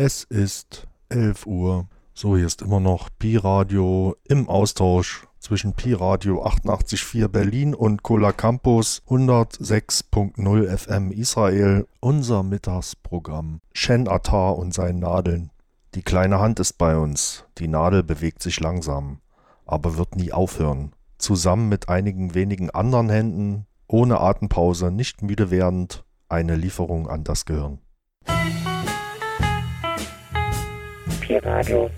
Es ist 11 Uhr. So, hier ist immer noch Pi-Radio im Austausch zwischen Pi-Radio 88.4 Berlin und Cola Campus 106.0 FM Israel. Unser Mittagsprogramm. Shen Attar und seinen Nadeln. Die kleine Hand ist bei uns. Die Nadel bewegt sich langsam, aber wird nie aufhören. Zusammen mit einigen wenigen anderen Händen, ohne Atempause, nicht müde werdend, eine Lieferung an das Gehirn. Pi-Radio.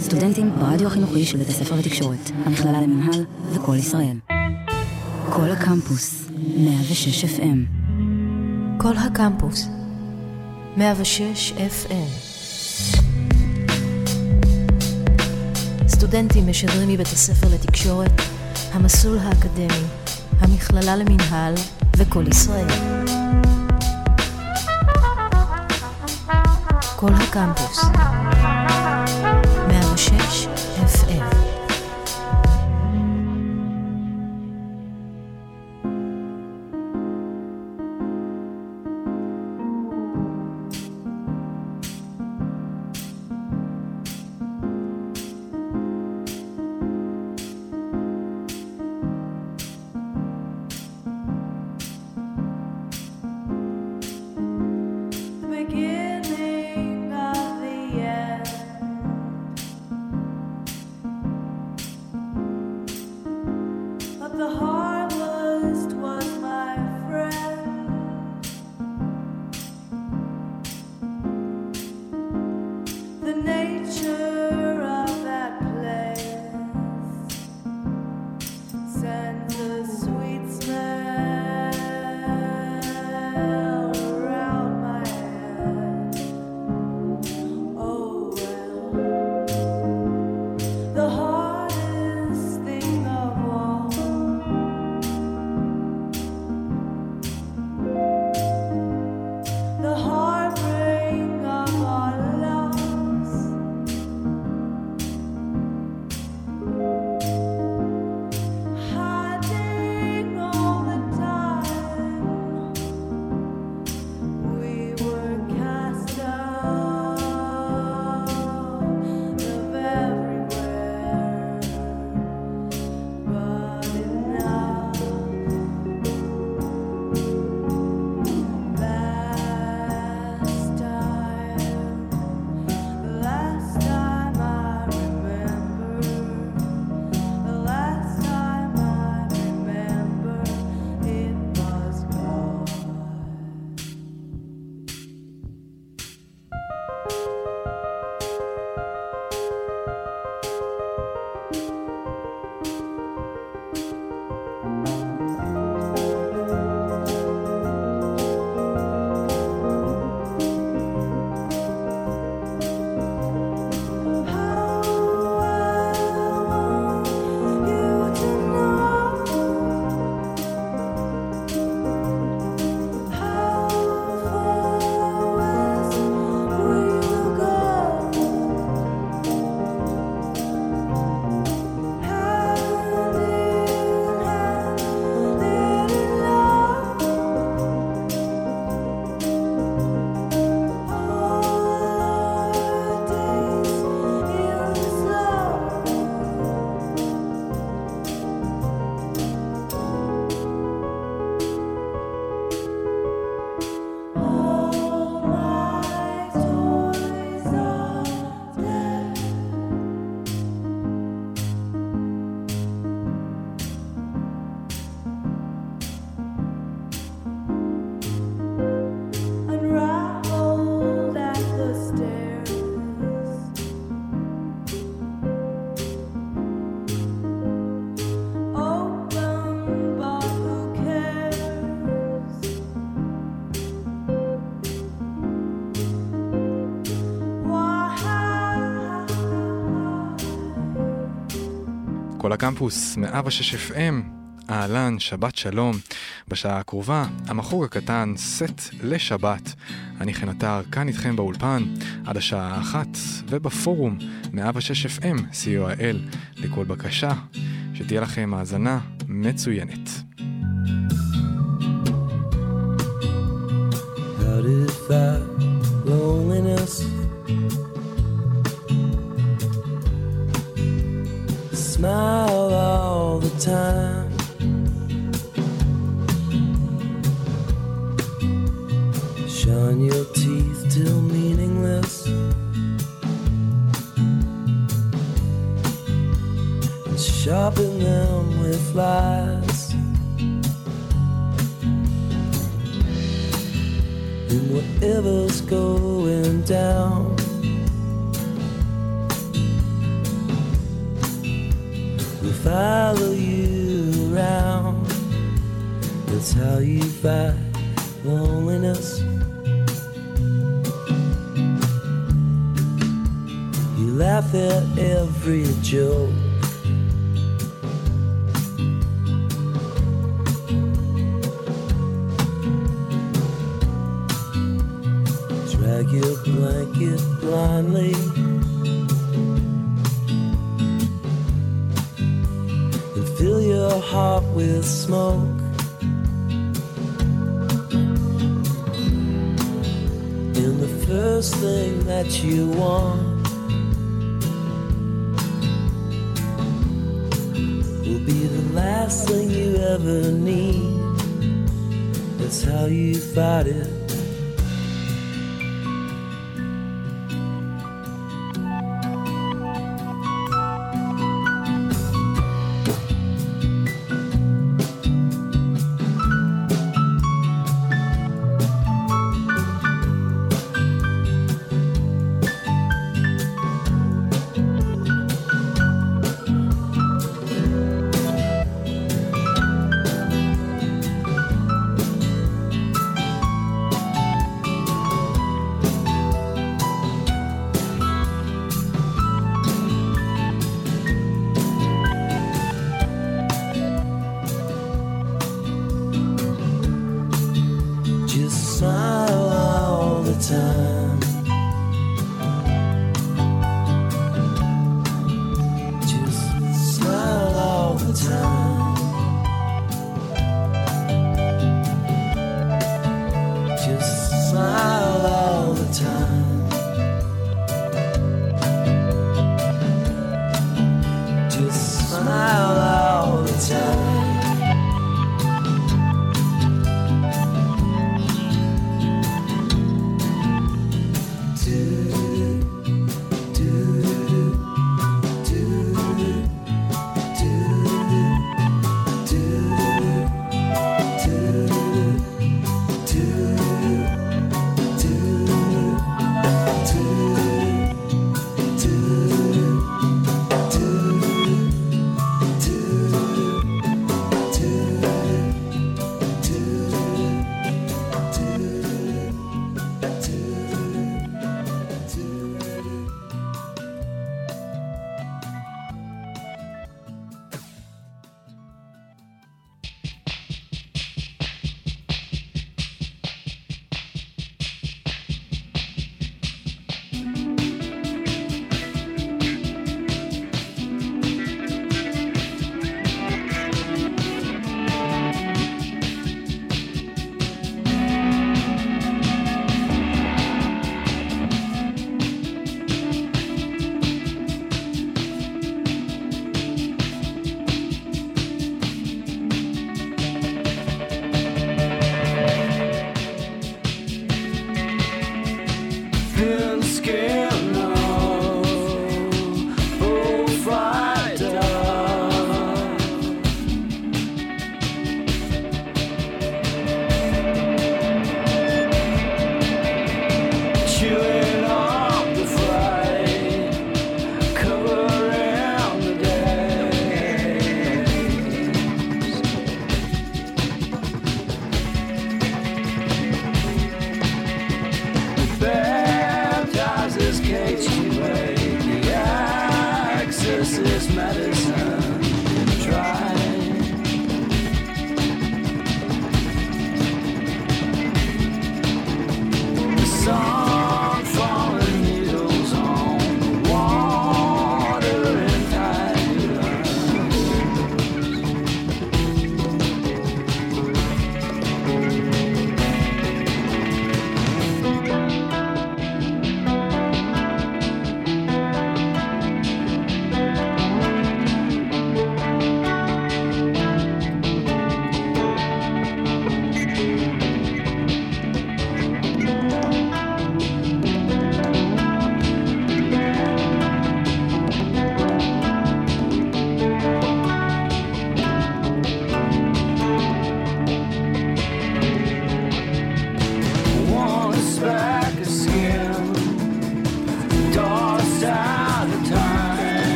סטודנטים ברדיו החינוכי של בית הספר לתקשורת, המכללה למינהל וכל ישראל. כל הקמפוס, 106 FM. כל הקמפוס, 106 FM. סטודנטים משדרים מבית הספר לתקשורת, המסלול האקדמי, המכללה למינהל וכל ישראל. כל הקמפוס, 106 הקמפוס, 106 FM, אהלן, שבת שלום. בשעה הקרובה, המחוג הקטן, סט לשבת. אני חן עטר, כאן איתכם באולפן, עד השעה האחת, ובפורום, 106 FM, co.il, לכל בקשה שתהיה לכם האזנה מצוינת. How to whatever's going down. Will follow you around. That's how you fight loneliness. You laugh at every joke. Your blanket blindly. And fill your heart with smoke. And the first thing that you want will be the last thing you ever need. That's how you fight it.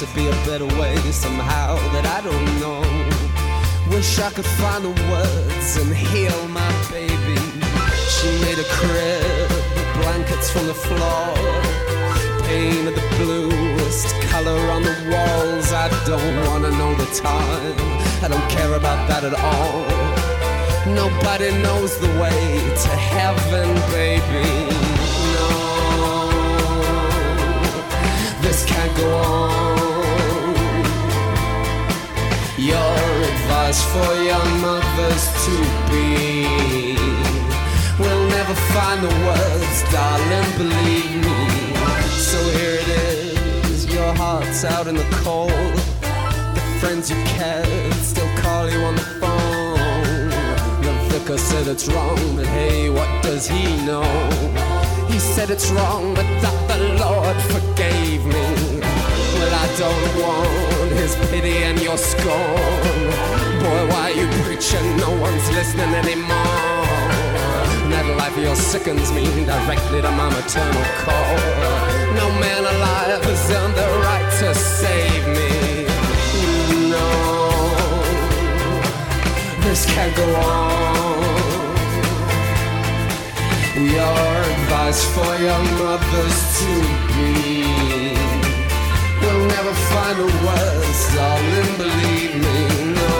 to be a better way somehow that I don't know. Wish I could find the words and heal my baby. She made a crib, blankets from the floor, painted the bluest color on the walls. I don't wanna know the time, I don't care about that at all. Nobody knows the way to heaven, baby. No, this can't go on for young mothers to be. We'll never find the words, darling, believe me. So here it is, your heart's out in the cold. The friends you cared still call you on the phone. The vicar said it's wrong, but hey, what does he know? He said it's wrong, but that the Lord forgave me. Well, I don't want his pity and your scorn. Boy, why are you preaching? No one's listening anymore. That life of yours sickens me directly to my maternal core. No man alive has earned the right to save me. No, this can't go on. Your advice for young mothers to be. Never find the words, darling, believe me. No,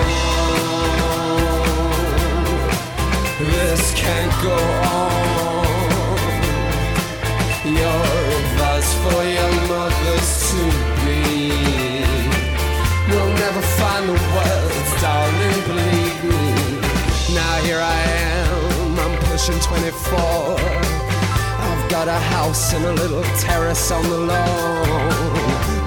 this can't go on. Your advice for young mothers to be. We'll never find the words, darling, believe me. Now here I am, I'm pushing 24. Got a house and a little terrace on the lawn.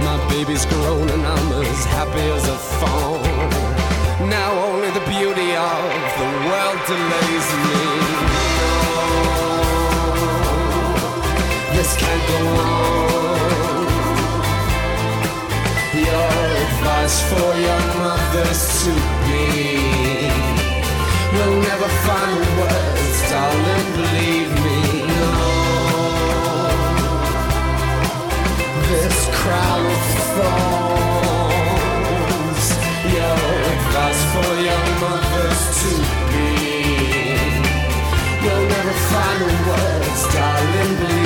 My baby's grown and I'm as happy as a fawn. Now only the beauty of the world delays me. This can't go on. Your advice for young mothers to be. We'll never find words, darling, believe me. Crown. Your advice for young mothers to be. We'll never find the words, darling, believe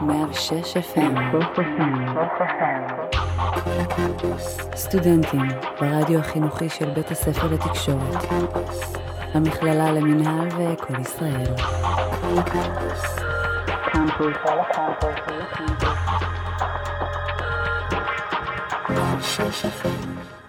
106 FM סטודנטים ברדיו החינוכי של בית הספר לתקשורת המכללה למינהל וקול ישראל. קמפוס 106 FM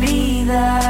vida.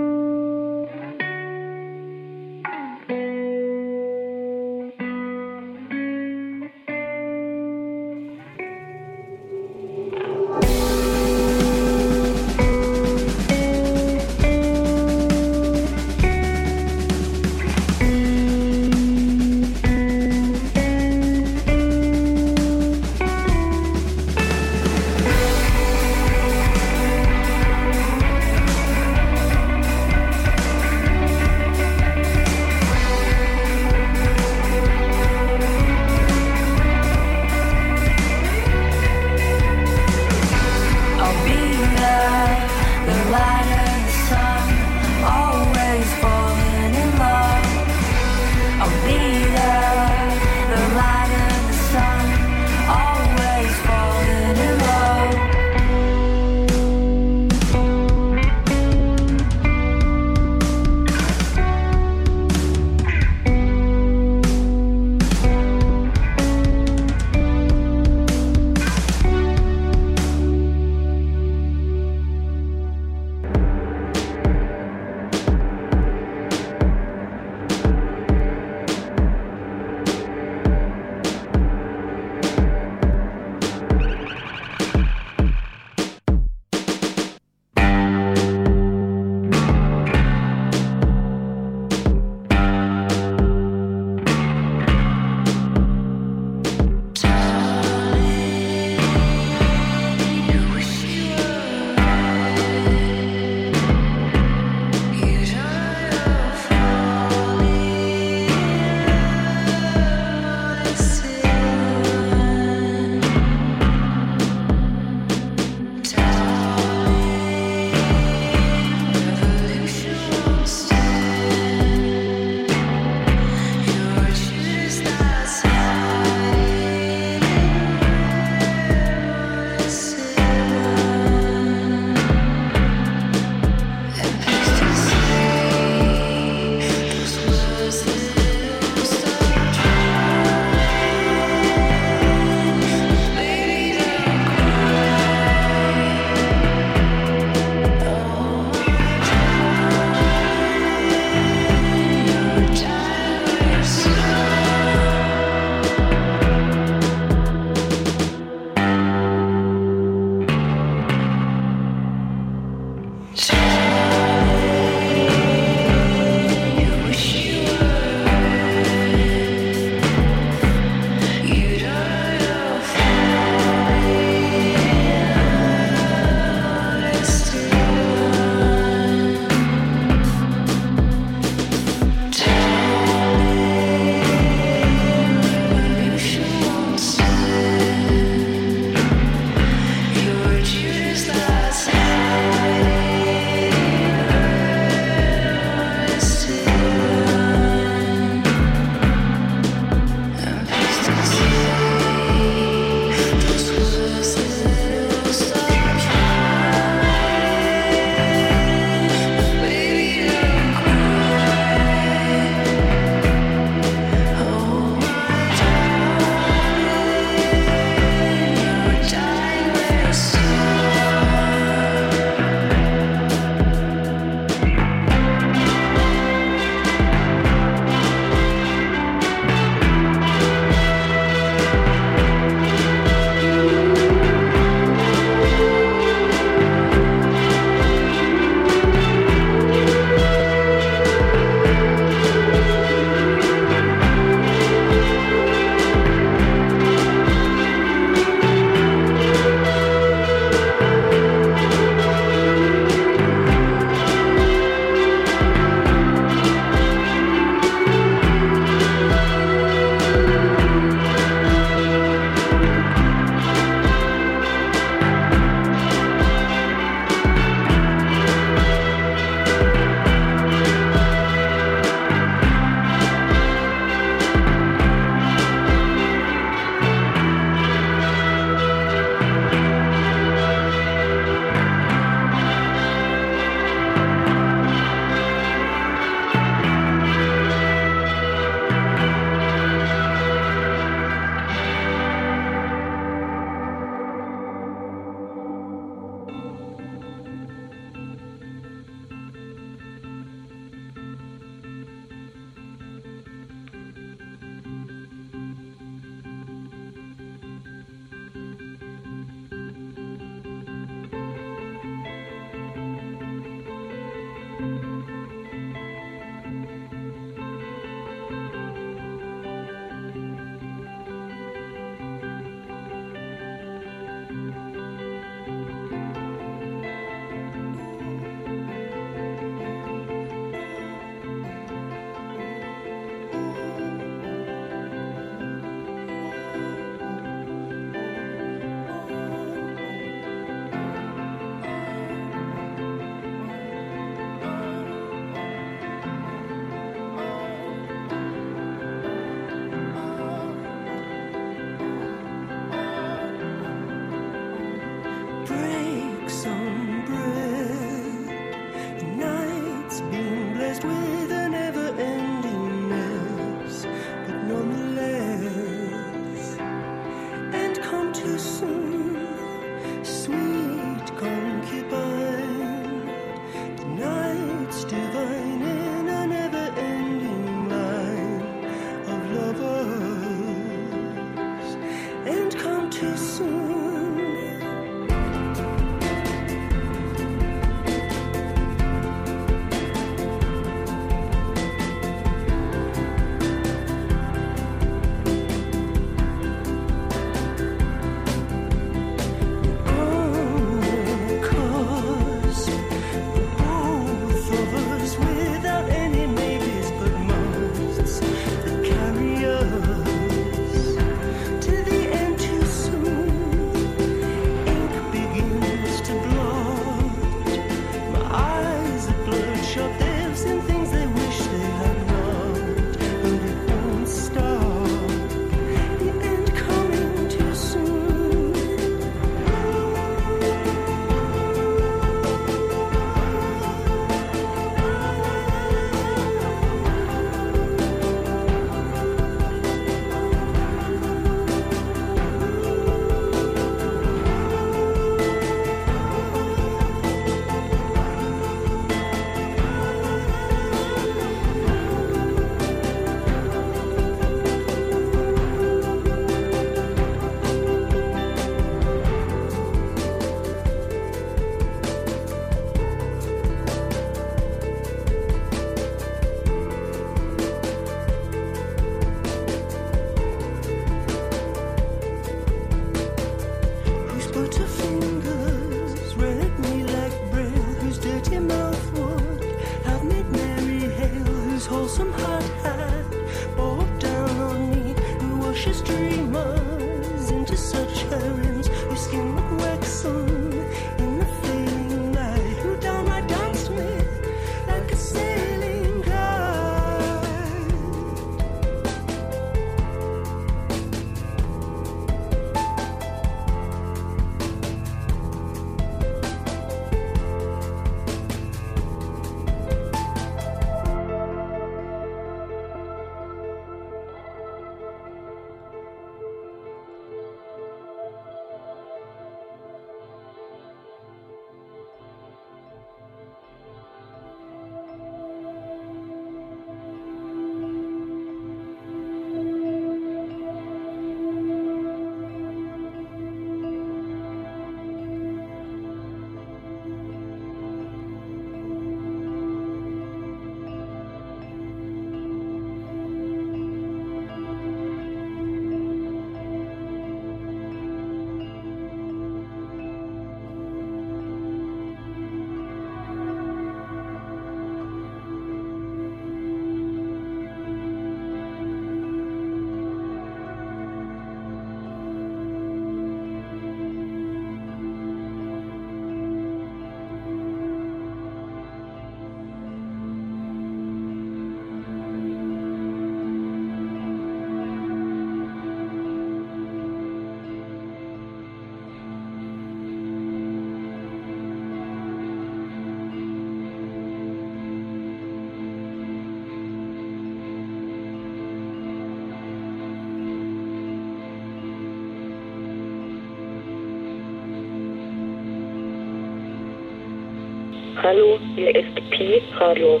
Hallo, hier ist Pi Radio.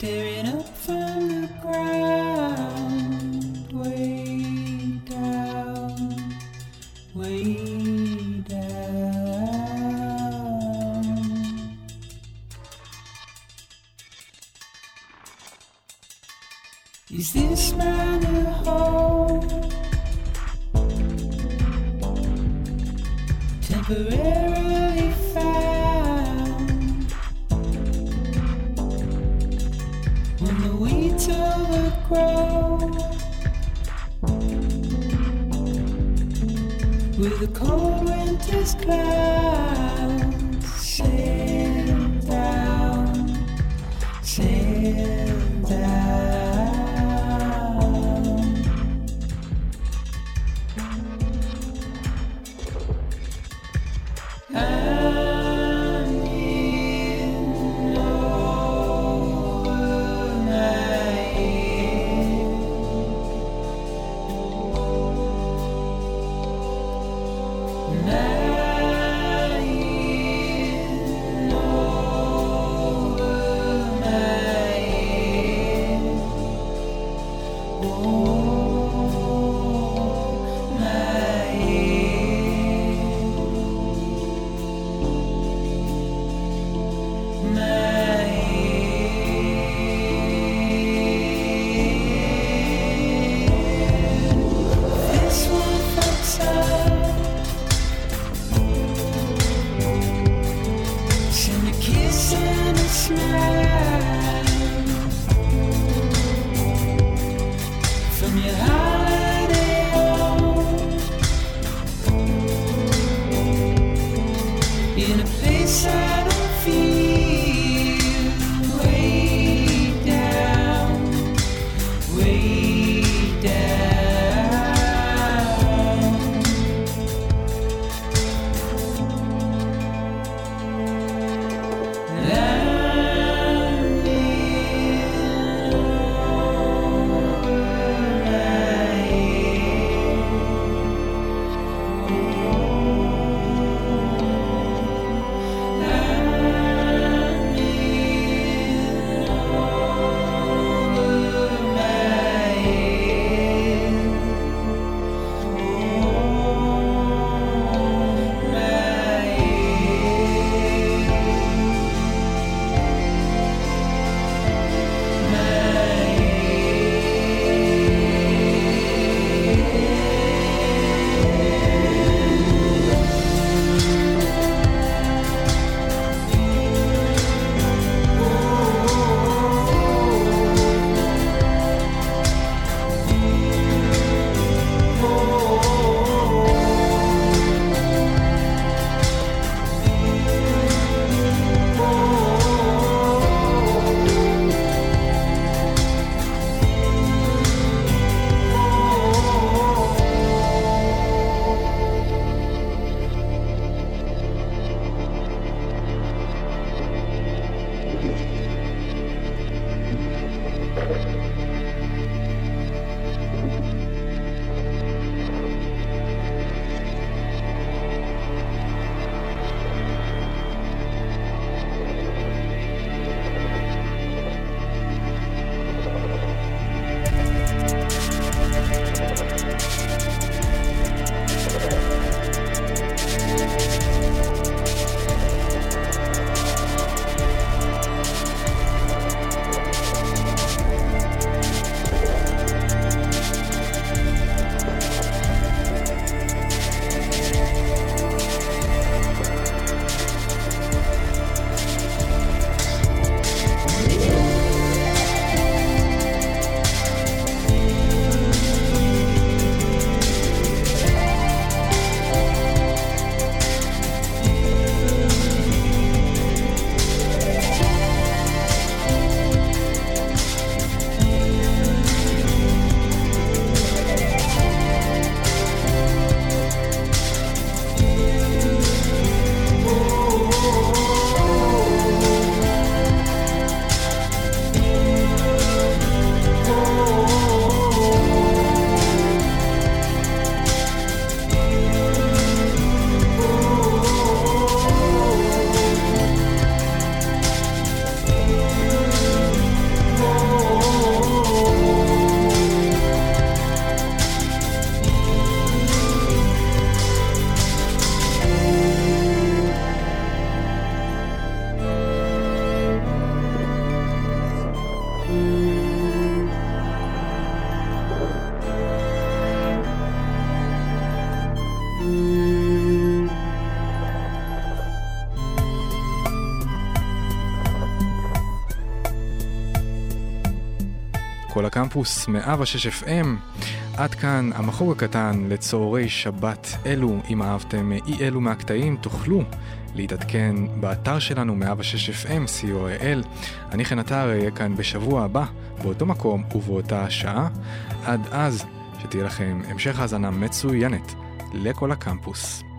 staring up from the ground. כל הקמפוס 106 FM. עד כאן המחוג הקטן לצהרי שבת אלו. אם אהבתם אי אלו מהקטעים, תוכלו להתעדכן באתר שלנו 106 FM, co.il. אני חן עטר אהיה כאן בשבוע הבא, באותו מקום ובאותה שעה. עד אז, שתהיה לכם המשך האזנה מצוינת לכל הקמפוס.